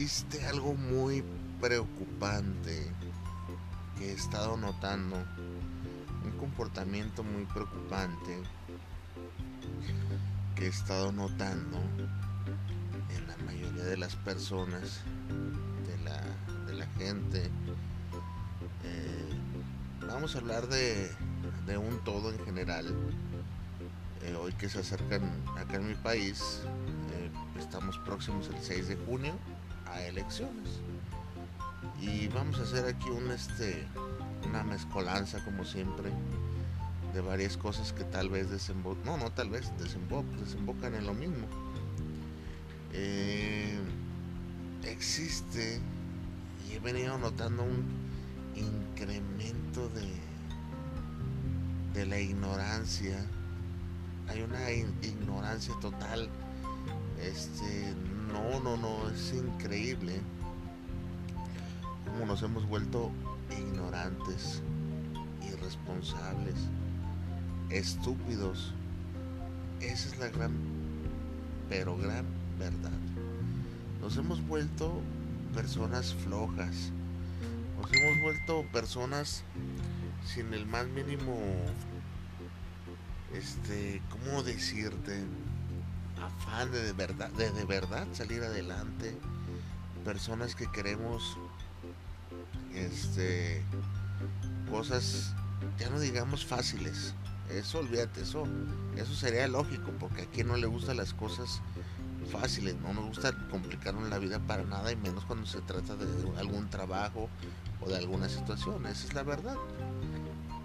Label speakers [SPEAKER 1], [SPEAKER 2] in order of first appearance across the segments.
[SPEAKER 1] Existe algo muy preocupante que he estado notando, un comportamiento muy preocupante que he estado notando en la mayoría de las personas, de la, de la gente. Eh, vamos a hablar de, de, un todo en general. Eh, hoy que se acercan acá en mi país, eh, estamos próximos el 6 de junio a elecciones. Y vamos a hacer aquí un este una mezcolanza como siempre de varias cosas que tal vez desembocan, no, no tal vez desembo desembocan en lo mismo. Eh, existe y he venido notando un incremento de de la ignorancia. Hay una ignorancia total. Este no, no, no, es increíble cómo nos hemos vuelto ignorantes, irresponsables, estúpidos. Esa es la gran, pero gran verdad. Nos hemos vuelto personas flojas. Nos hemos vuelto personas sin el más mínimo, este, ¿cómo decirte? Afán de, de verdad, de, de verdad salir adelante, personas que queremos este cosas ya no digamos fáciles. Eso olvídate eso eso sería lógico porque a quien no le gustan las cosas fáciles no nos gusta complicarnos la vida para nada y menos cuando se trata de algún trabajo o de alguna situación esa es la verdad.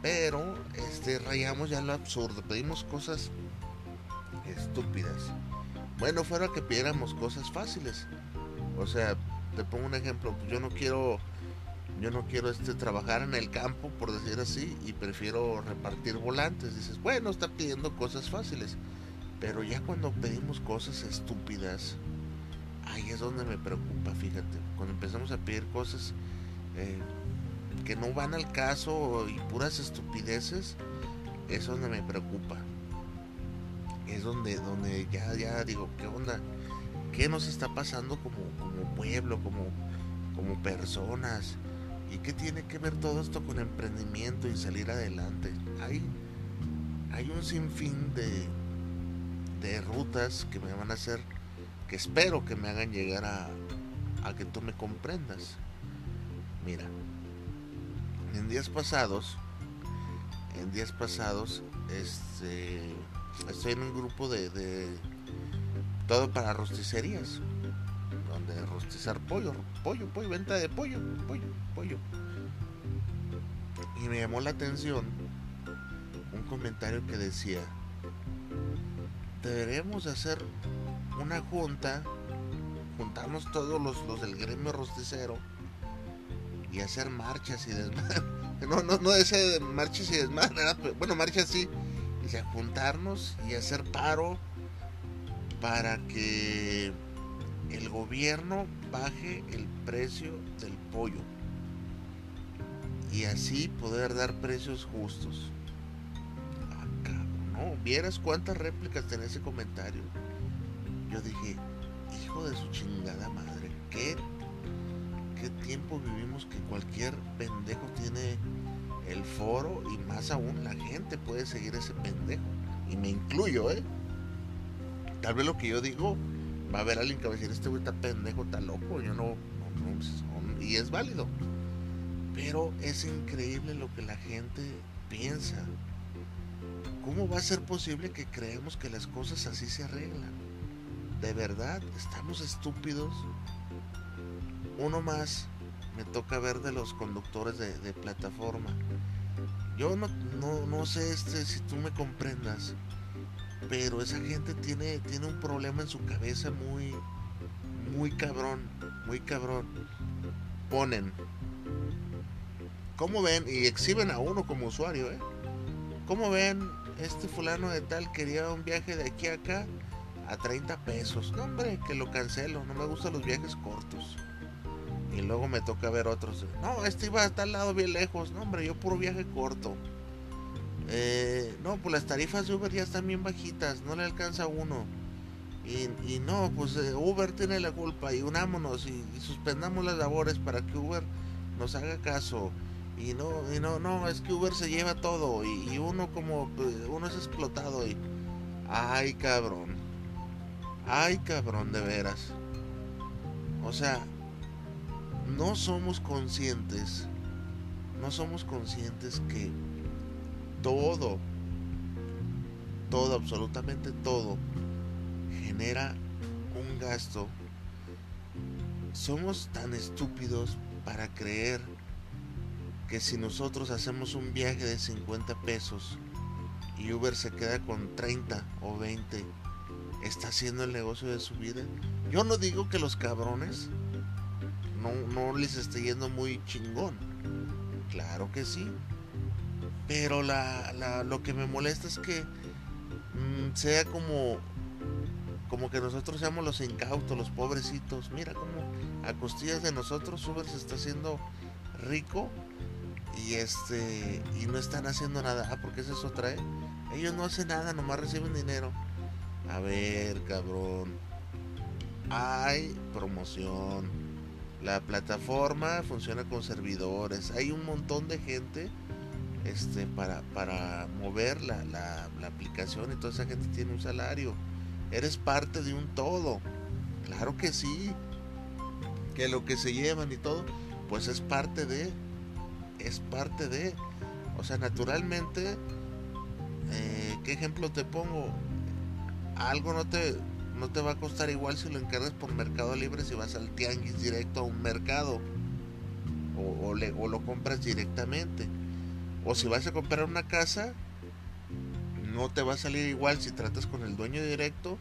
[SPEAKER 1] Pero este rayamos ya lo absurdo pedimos cosas estúpidas. Bueno, fuera que pidiéramos cosas fáciles. O sea, te pongo un ejemplo, yo no quiero yo no quiero este trabajar en el campo, por decir así, y prefiero repartir volantes. Dices, bueno, está pidiendo cosas fáciles. Pero ya cuando pedimos cosas estúpidas, ahí es donde me preocupa, fíjate. Cuando empezamos a pedir cosas eh, que no van al caso y puras estupideces, es donde me preocupa es donde, donde ya, ya digo, ¿qué onda? ¿Qué nos está pasando como, como pueblo, como, como personas? ¿Y qué tiene que ver todo esto con emprendimiento y salir adelante? Hay, hay un sinfín de, de rutas que me van a hacer, que espero que me hagan llegar a, a que tú me comprendas. Mira, en días pasados, en días pasados, este estoy en un grupo de, todo para rosticerías, donde rostizar pollo, pollo, pollo, venta de pollo, pollo, pollo. Y me llamó la atención un comentario que decía, deberemos hacer una junta, juntarnos todos los, los del gremio rosticero y hacer marchas y desmadre. No, no, no ese marchas y desmadre, bueno, marchas sí, y a juntarnos y hacer paro para que el gobierno baje el precio del pollo y así poder dar precios justos. Ah, no, vieras cuántas réplicas tenía ese comentario. Yo dije, hijo de su chingada madre, ¿qué, qué tiempo vivimos que cualquier pendejo tiene el foro y más aún la gente puede seguir ese pendejo. Y me incluyo, ¿eh? Tal vez lo que yo digo va a haber alguien que va a decir, este güey está pendejo, está loco, yo no, y es válido. Pero es increíble lo que la gente piensa. ¿Cómo va a ser posible que creemos que las cosas así se arreglan? De verdad, estamos estúpidos. Uno más me toca ver de los conductores de, plataforma. Yo no, no, sé este, si tú me comprendas, pero esa gente tiene, tiene un problema en su cabeza muy, muy cabrón, muy cabrón. Ponen, ¿cómo ven? Y exhiben a uno como usuario, ¿eh? ¿Cómo ven? Este fulano de tal quería un viaje de aquí a acá a 30 pesos. No, hombre, que lo cancelo. No me gustan los viajes cortos. Y luego me toca ver otros. No, este iba a tal lado bien lejos. No, hombre, yo puro viaje corto. Eh, no, pues las tarifas de Uber ya están bien bajitas. No le alcanza a uno. Y, no, pues eh, Uber tiene la culpa. Y unámonos y, suspendamos las labores para que Uber nos haga caso. Y no, y no, no, es que Uber se lleva todo. Y, uno como, pues, uno es explotado. Y, ay, cabrón. Ay, cabrón, de veras. O sea, no somos conscientes. No somos conscientes que todo, todo, absolutamente todo, genera un gasto. Somos tan estúpidos para creer que si nosotros hacemos un viaje de 50 pesos y Uber se queda con 30 o 20, está haciendo el negocio de su vida. Yo no digo que los cabrones no, no les esté yendo muy chingón. Claro que sí. Pero la, lo que me molesta es que mm, sea como como que nosotros seamos los incautos, los pobrecitos. Mira cómo a costillas de nosotros Uber se está haciendo rico y este y no están haciendo nada. Ah, porque eso es otra, ¿eh? Ellos no hacen nada, nomás reciben dinero. A ver, cabrón. Hay promoción. La plataforma funciona con servidores. Hay un montón de gente este, para, para mover la, la, aplicación y toda esa gente tiene un salario. Eres parte de un todo. Claro que sí. Que lo que se llevan y todo, pues es parte de. Es parte de. O sea, naturalmente, eh, ¿qué ejemplo te pongo? algo no te, no te va a costar igual si lo encargas por Mercado Libre si vas al tianguis directo a un mercado o, lo compras directamente. O si vas a comprar una casa, no te va a salir igual si tratas con el dueño directo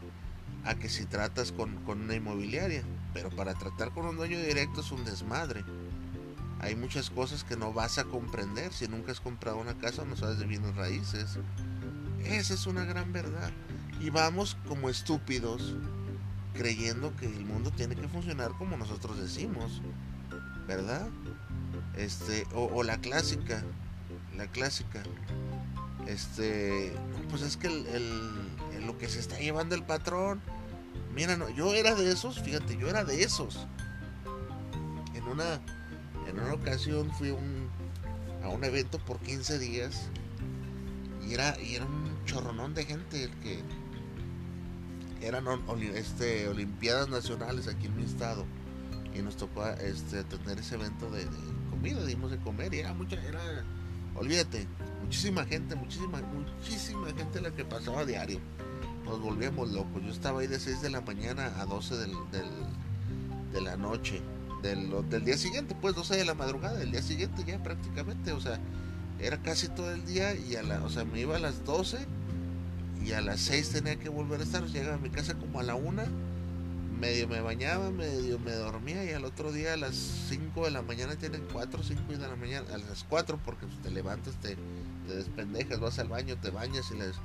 [SPEAKER 1] a que si tratas con, con una inmobiliaria. Pero para tratar con un dueño directo es un desmadre. Hay muchas cosas que no vas a comprender si nunca has comprado una casa no sabes de bienes raíces. Esa es una gran verdad. Y vamos como estúpidos creyendo que el mundo tiene que funcionar como nosotros decimos, ¿verdad? Este, o, la clásica, la clásica, este, pues es que el, lo que se está llevando el patrón, mira, no, yo era de esos, fíjate, yo era de esos. En una, en una ocasión fui un, a un evento por 15 días y era, y era un chorronón de gente el que eran este, Olimpiadas Nacionales aquí en mi estado y nos tocó este, tener ese evento de, comida, dimos de comer y era mucha, era, olvídate, muchísima gente, muchísima, muchísima gente la que pasaba a diario. Nos volvíamos locos. Yo estaba ahí de 6 de la mañana a 12 del, de la noche. Del, del día siguiente, pues 12 de la madrugada, del día siguiente ya prácticamente, o sea, era casi todo el día y a la, o sea, me iba a las 12 y a las 6 tenía que volver a estar, llegaba a mi casa como a la 1, medio me bañaba, medio me dormía y al otro día a las 5 de la mañana tienen 4, 5 de la mañana, a las 4 porque te levantas, te, te despendejas, vas al baño, te bañas y las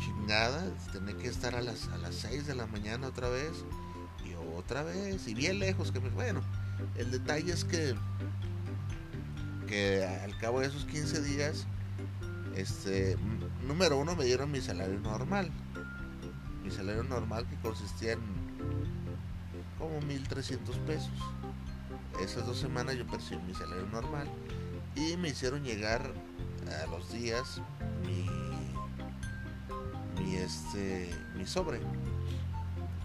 [SPEAKER 1] chingada, tenía que estar a las, a las 6 de la mañana otra vez y otra vez y bien lejos que me, bueno, el detalle es que que al cabo de esos 15 días este, número uno me dieron mi salario normal. Mi salario normal que consistía en como 1300 pesos. Esas dos semanas yo percibí mi salario normal y me hicieron llegar a los días mi, mi este mi sobre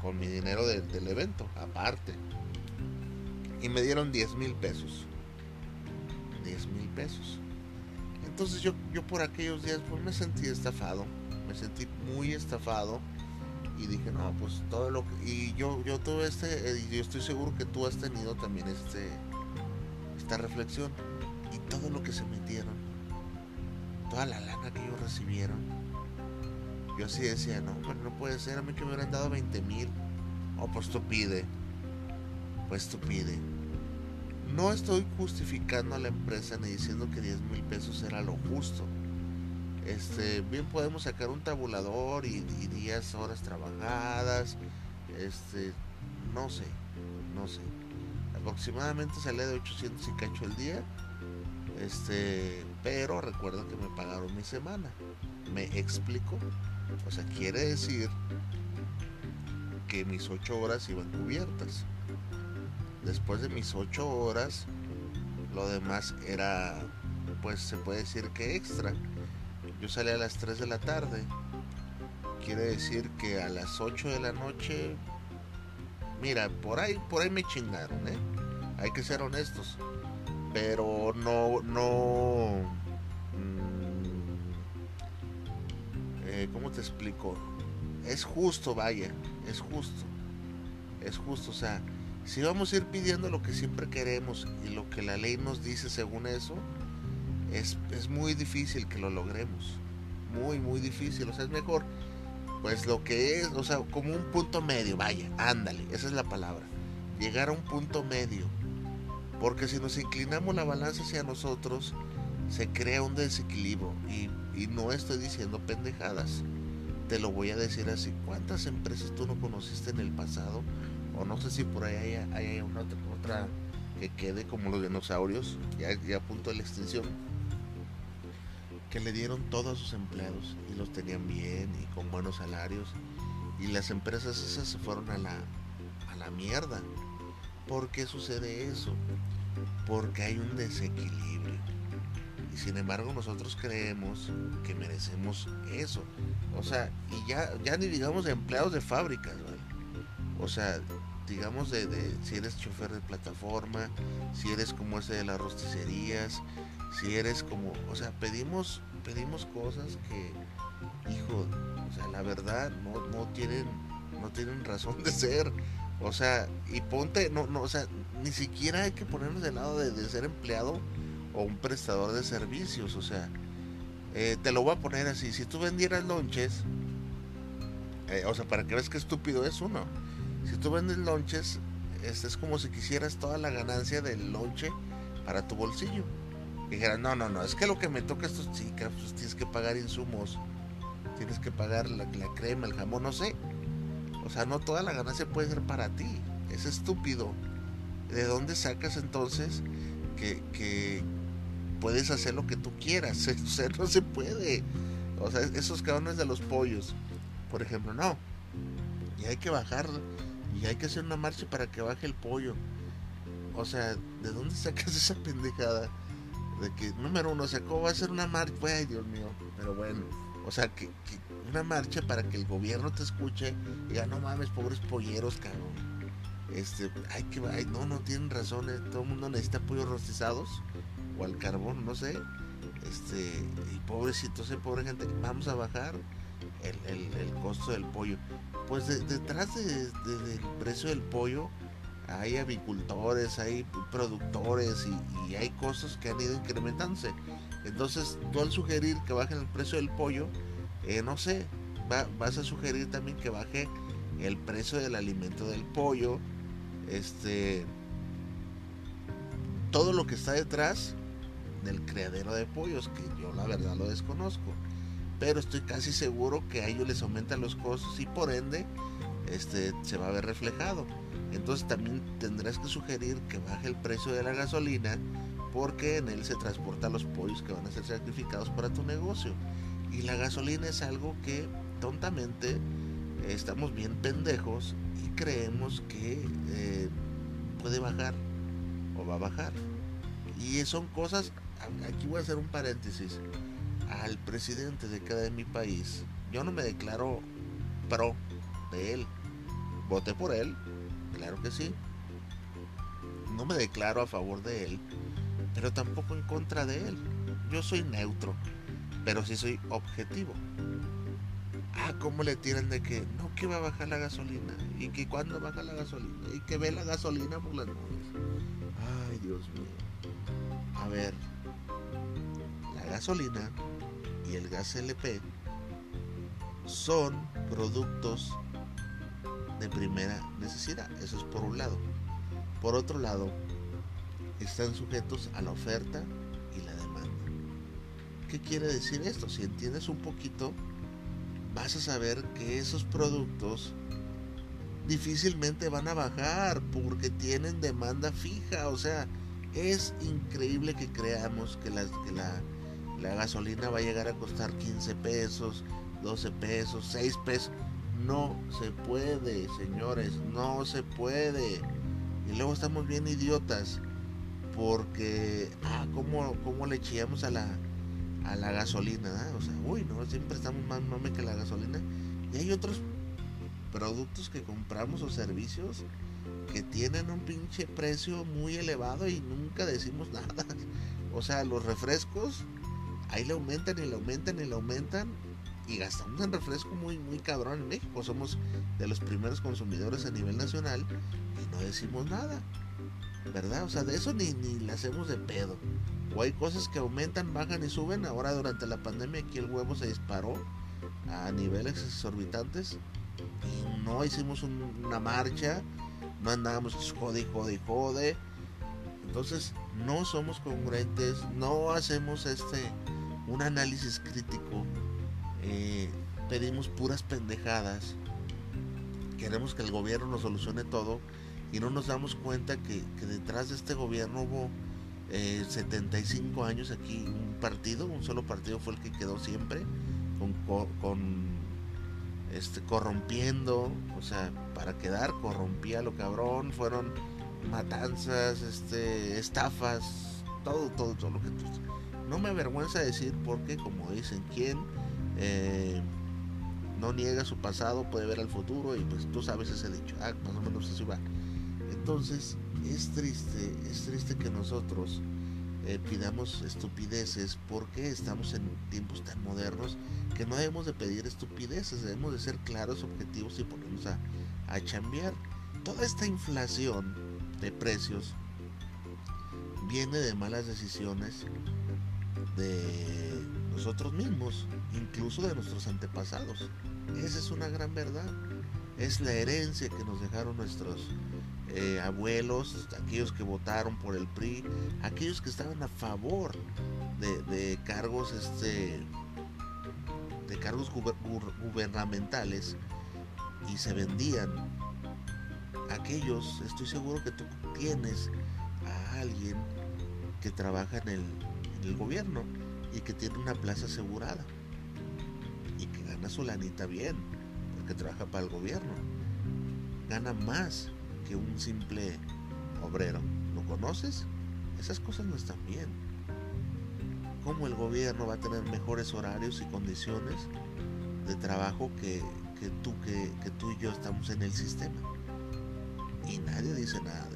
[SPEAKER 1] con mi dinero del evento aparte y me dieron 10 mil pesos 10 mil pesos entonces yo, yo por aquellos días pues me sentí estafado, me sentí muy estafado y dije, no, pues todo lo que... Y yo, yo todo este, eh, y yo estoy seguro que tú has tenido también este, esta reflexión y todo lo que se metieron, toda la lana que ellos recibieron. Yo así decía, no, pero no puede ser, a mí que me hubieran dado 20 mil. Oh, pues tú pide. Pues tú pide. No estoy justificando a la empresa ni diciendo que 10 mil pesos era lo justo. Este, bien podemos sacar un tabulador y, y días, horas trabajadas. Este, no sé, no sé. Aproximadamente sale de 800 y cacho el día. Este, pero recuerdo que me pagaron mi semana. ¿Me explico? O sea, quiere decir que mis 8 horas iban cubiertas. Después de mis 8 horas, lo demás era, pues se puede decir que extra. Yo salí a las 3 de la tarde. Quiere decir que a las 8 de la noche, mira, por ahí, por ahí me chingaron, ¿eh? Hay que ser honestos. Pero no, no, eh, ¿cómo te explico? Es justo, vaya, es justo. Es justo, o sea, si vamos a ir pidiendo lo que siempre queremos y lo que la ley nos dice según eso, es, es muy difícil que lo logremos. Muy, muy difícil. O sea, es mejor, pues lo que es, o sea, como un punto medio, vaya, ándale, esa es la palabra. Llegar a un punto medio. Porque si nos inclinamos la balanza hacia nosotros, se crea un desequilibrio. Y, y no estoy diciendo pendejadas. Te lo voy a decir así. ¿Cuántas empresas tú no conociste en el pasado? O no sé si por ahí hay, una otra, que quede como los dinosaurios, ya, a punto de la extinción que le dieron todo a sus empleados y los tenían bien y con buenos salarios y las empresas esas se fueron a la, a la mierda. ¿Por qué sucede eso? Porque hay un desequilibrio. Y sin embargo nosotros creemos que merecemos eso. O sea, y ya, ya ni digamos empleados de fábricas, ¿vale? O sea, digamos de, si eres chofer de plataforma, si eres como ese de las rosticerías, si eres como, o sea, pedimos, pedimos cosas que, hijo, o sea, la verdad no, no tienen, no tienen razón de ser. O sea, y ponte, no, no, o sea, ni siquiera hay que ponernos del lado de, de ser empleado o un prestador de servicios. O sea, eh, te lo voy a poner así, si tú vendieras lonches, eh, o sea, para que veas qué estúpido es uno. Si tú vendes lonches, este es como si quisieras toda la ganancia del lonche para tu bolsillo dijeran, no, no, no, es que lo que me toca estos chicas, pues tienes que pagar insumos, tienes que pagar la, la, crema, el jamón, no sé. O sea, no toda la ganancia puede ser para ti, es estúpido. ¿De dónde sacas entonces que, que puedes hacer lo que tú quieras? O sea, no se puede. O sea, esos cabrones de los pollos, por ejemplo, no. Y hay que bajar, y hay que hacer una marcha para que baje el pollo. O sea, ¿de dóny sacas esa pendejada? de que, número uno, o sea, ¿cómo va a ser una marcha? Ay, Dios mío, pero bueno, o sea, que, una marcha para que el gobierno te escuche y diga, no mames, pobres polleros, cabrón. Este, ay, que ay, no, no tienen razón, eh, todo el mundo necesita pollos rostizados o al carbón, no sé. Este, y pobrecitos, pobre gente, vamos a bajar el, el, costo del pollo. Pues de, detrás de, de, del precio del pollo, hay avicultores, hay productores y, hay costos que han ido incrementándose. Entonces, tú al sugerir que bajen el precio del pollo, eh, no sé, va, vas a sugerir también que baje el precio del alimento del pollo, este, todo lo que está detrás del criadero de pollos, que yo la verdad lo desconozco, pero estoy casi seguro que a ellos les aumentan los costos y por ende, este, se va a ver reflejado. Entonces también tendrás que sugerir que baje el precio de la gasolina porque en él se transportan los pollos que van a ser sacrificados para tu negocio. Y la gasolina es algo que tontamente estamos bien pendejos y creemos que eh, puede bajar o va a bajar. Y son cosas, aquí voy a hacer un paréntesis, al presidente de cada de mi país, yo no me declaro pro de él, voté por él, claro que sí. No me declaro a favor de él, pero tampoco en contra de él. Yo soy neutro, pero sí soy objetivo. Ah, ¿cómo le tiran de que no que va a bajar la gasolina? ¿Y que cuándo baja la gasolina? ¿Y que ve la gasolina por las nubes? Ay, Dios mío. A ver, la gasolina y el gas LP son productos de primera necesidad. Eso es por un lado. Por otro lado, están sujetos a la oferta y la demanda. ¿Qué quiere decir esto? Si entiendes un poquito, vas a saber que esos productos difícilmente van a bajar porque tienen demanda fija. O sea, es increíble que creamos que, la, que la, la gasolina va a llegar a costar 15 pesos, 12 pesos, 6 pesos. No se puede, señores, no se puede. Y luego estamos bien idiotas porque, ah, ¿cómo, cómo le chillamos a la, a la gasolina? Ah? O sea, uy, no, siempre estamos más mame que la gasolina. Y hay otros productos que compramos o servicios que tienen un pinche precio muy elevado y nunca decimos nada. O sea, los refrescos, ahí le aumentan y le aumentan y le aumentan y gastamos en refresco muy, muy cabrón en México. Somos de los primeros consumidores a nivel nacional y no decimos nada. ¿Verdad? O sea, de eso ni, ni le hacemos de pedo. O hay cosas que aumentan, bajan y suben. Ahora durante la pandemia aquí el huevo se disparó a niveles exorbitantes. Y no hicimos una marcha. No andábamos jode, jode, jode. Entonces no somos congruentes. No hacemos este un análisis crítico eh, pedimos puras pendejadas, queremos que el gobierno nos solucione todo y no nos damos cuenta que, detrás de este gobierno hubo 75 eh, años aquí un partido, un solo partido fue el que quedó siempre, con, este, corrompiendo, o sea, para quedar, corrompía lo cabrón, fueron matanzas, este, estafas, todo, todo, todo lo que No me avergüenza decir porque, como dicen, ¿quién eh, no niega su pasado, puede ver al futuro y pues tú sabes ese dicho, ah, más o menos así va. Entonces, es triste, es triste que nosotros eh, pidamos estupideces porque estamos en tiempos tan modernos que no debemos de pedir estupideces, debemos de ser claros, objetivos y ponernos a, a chambear. Toda esta inflación de precios viene de malas decisiones, de nosotros mismos, incluso de nuestros antepasados. Esa es una gran verdad. Es la herencia que nos dejaron nuestros eh, abuelos, aquellos que votaron por el PRI, aquellos que estaban a favor de, cargos, este, de cargos gubernamentales y se vendían. Aquellos, estoy seguro que tú tienes a alguien que trabaja en el, el gobierno y que tiene una plaza asegurada y que gana su lanita bien porque trabaja para el gobierno. Gana más que un simple obrero. ¿Lo conoces? Esas cosas no están bien. ¿Cómo el gobierno va a tener mejores horarios y condiciones de trabajo que, tú, que, que tú y yo estamos en el sistema? Y nadie dice nada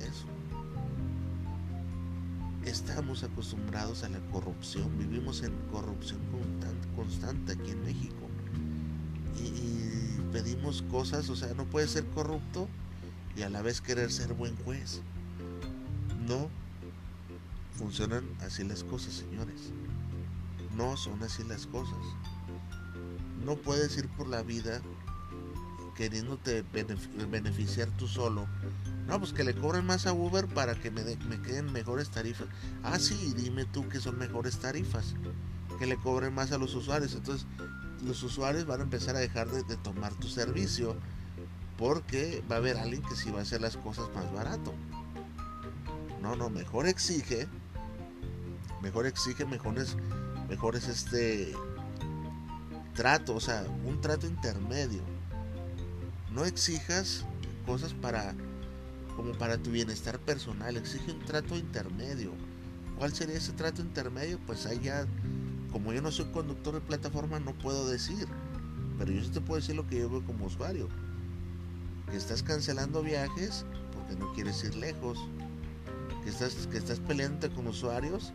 [SPEAKER 1] estamos acostumbrados a la corrupción, vivimos en corrupción constante aquí en México. Y, pedimos cosas, o sea, no puede ser corrupto y a la vez querer ser buen juez. No funcionan así las cosas, señores. No son así las cosas. No puedes ir por la vida queriéndote beneficiar tú solo no, pues que le cobren más a Uber para que me, me queden mejores tarifas. Ah, sí, dime tú que son mejores tarifas. Que le cobren más a los usuarios. Entonces, los usuarios van a empezar a dejar de, tomar tu servicio. Porque va a haber alguien que sí va a hacer las cosas más barato. No, no, mejor exige. Mejor exige mejores, mejores este trato, o sea, un trato intermedio. No exijas cosas para como para tu bienestar personal, exige un trato intermedio. ¿Cuál sería ese trato intermedio? Pues ahí ya, como yo no soy conductor de plataforma, no puedo decir, pero yo sí te puedo decir lo que yo veo como usuario. Que estás cancelando viajes porque no quieres ir lejos, que estás, que estás peleando con usuarios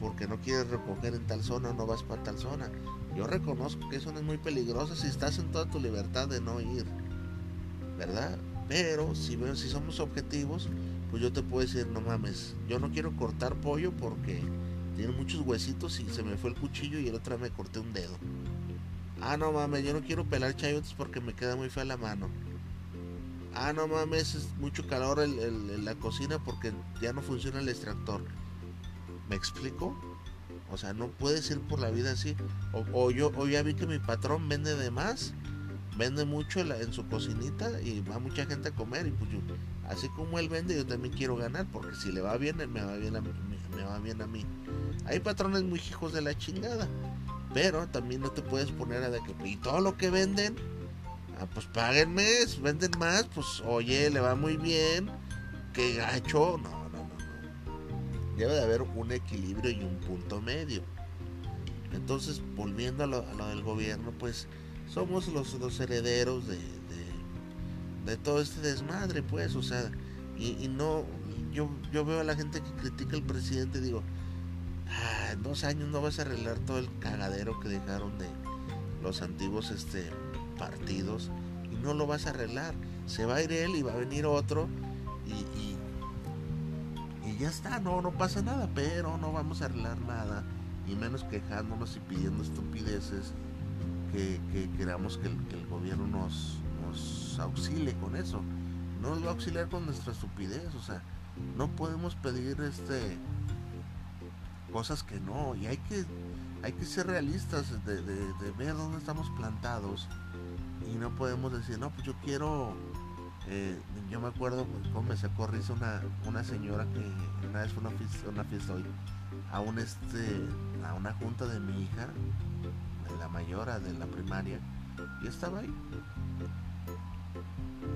[SPEAKER 1] porque no quieres recoger en tal zona, no vas para tal zona. Yo reconozco que eso no es muy peligroso si estás en toda tu libertad de no ir, ¿verdad? Pero si, somos objetivos, pues yo te puedo decir, no mames, yo no quiero cortar pollo porque tiene muchos huesitos y se me fue el cuchillo y el otro me corté un dedo. Ah, no mames, yo no quiero pelar chayotes porque me queda muy fea la mano. Ah, no mames, es mucho calor en la cocina porque ya no funciona el extractor. ¿Me explico? O sea, no puedes ir por la vida así. O, yo o ya vi que mi patrón vende de más, vende mucho en, su cocinita y va mucha gente a comer. Y pues yo, así como él vende, yo también quiero ganar, porque si le va bien, me va bien a, me va bien a mí. Hay patrones muy hijos de la chingada. Pero también no te puedes poner a de que, y todo lo que venden, ah, pues páguenme, venden más, pues oye, le va muy bien, que gacho, no, no, no, no. Debe de haber un equilibrio y un punto medio. Entonces, volviendo a lo, del gobierno, pues somos los, los herederos de, de, todo este desmadre, pues, o sea, y, y no, yo, yo veo a la gente que critica al presidente y digo, ah, en dos años no vas a arreglar todo el cagadero que dejaron de los antiguos este, partidos y no lo vas a arreglar. Se va a ir él y va a venir otro y, y, ya está, no, no pasa nada, pero no vamos a arreglar nada y menos quejándonos y pidiendo estupideces que, queramos que el, gobierno nos, auxilie con eso. No nos va a auxiliar con nuestra estupidez, o sea, no podemos pedir este cosas que no y hay que hay que ser realistas de, ver dónde estamos plantados y no podemos decir no pues yo quiero eh, yo me acuerdo cómo me sacó risa una, una señora que una vez fue una fiesta, una fiesta hoy a un este a una junta de mi hija la mayora de la primaria y estaba ahí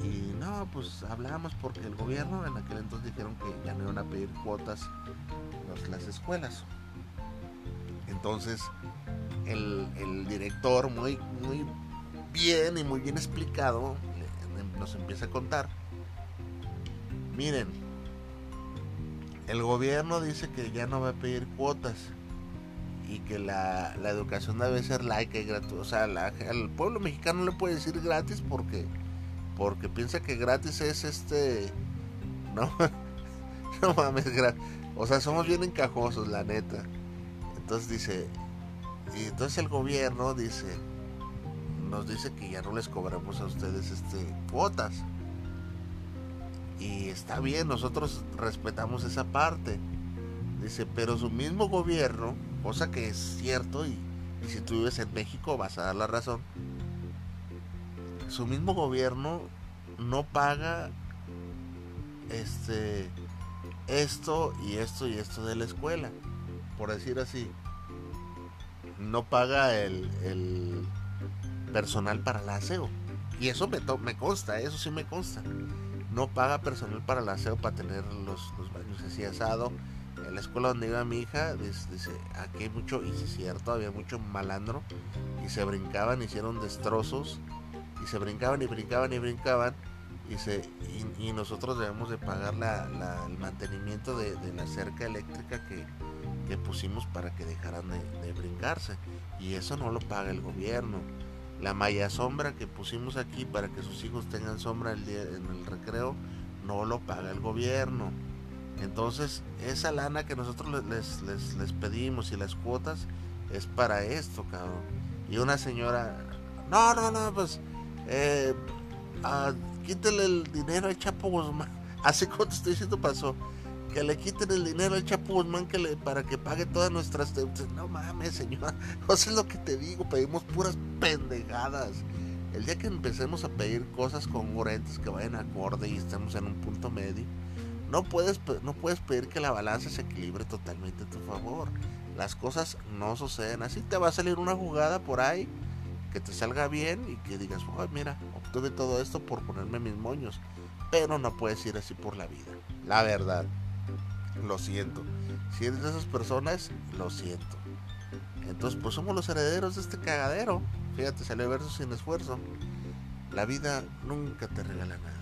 [SPEAKER 1] y no, pues hablamos porque el gobierno en aquel entonces dijeron que ya no iban a pedir cuotas las escuelas. Entonces el, director muy, muy bien y muy bien explicado nos empieza a contar. Miren, el gobierno dice que ya no va a pedir cuotas y que la, educación debe ser laica y gratuita. O sea, al pueblo mexicano no le puede decir gratis porque porque piensa que gratis es este. No, no mames, gratis. O sea, somos bien encajosos, la neta. Entonces dice. Entonces el gobierno dice. Nos dice que ya no les cobramos a ustedes este cuotas. Y está bien, nosotros respetamos esa parte. Dice, pero su mismo gobierno, cosa que es cierto, y, si tú vives en México vas a dar la razón. Su mismo gobierno no paga este esto y esto y esto de la escuela. Por decir así no paga el, personal para el aseo. Y eso me, me consta eso sí me consta. No paga personal para el aseo para tener los, los baños así asado la escuela donde iba mi hija dice, aquí mucho y es cierto había mucho malandro y se brincaban hicieron destrozos y se brincaban y brincaban y brincaban y, nosotros debemos de pagar la, el mantenimiento de, la cerca eléctrica que, pusimos para que dejaran de, brincarse y eso no lo paga el gobierno. La malla sombra que pusimos aquí para que sus hijos tengan sombra en el recreo no lo paga el gobierno entonces esa lana que nosotros les, les, pedimos y las cuotas es para esto cabrón y una señora no no no pues eh, ah, el dinero al Chapo Guzmán. Como te estoy diciendo pasó. Que le quiten el dinero al Chapo Guzmán que le, para que pague todas nuestras deudas. No mames, señora. No sé lo que te digo. Pedimos puras pendejadas. El día que empecemos a pedir cosas congruentes que vayan acorde y estemos en un punto medio, no puedes, no puedes pedir que la balanza se equilibre totalmente a tu favor. Las cosas no suceden así. Te va a salir una jugada por ahí que te salga bien y que digas, mira, obtuve todo esto por ponerme mis moños. Pero no puedes ir así por la vida. La verdad. Lo siento. Si eres de esas personas, lo siento. Entonces, pues somos los herederos de este cagadero. Fíjate, salió verso sin esfuerzo. La vida nunca te regala nada.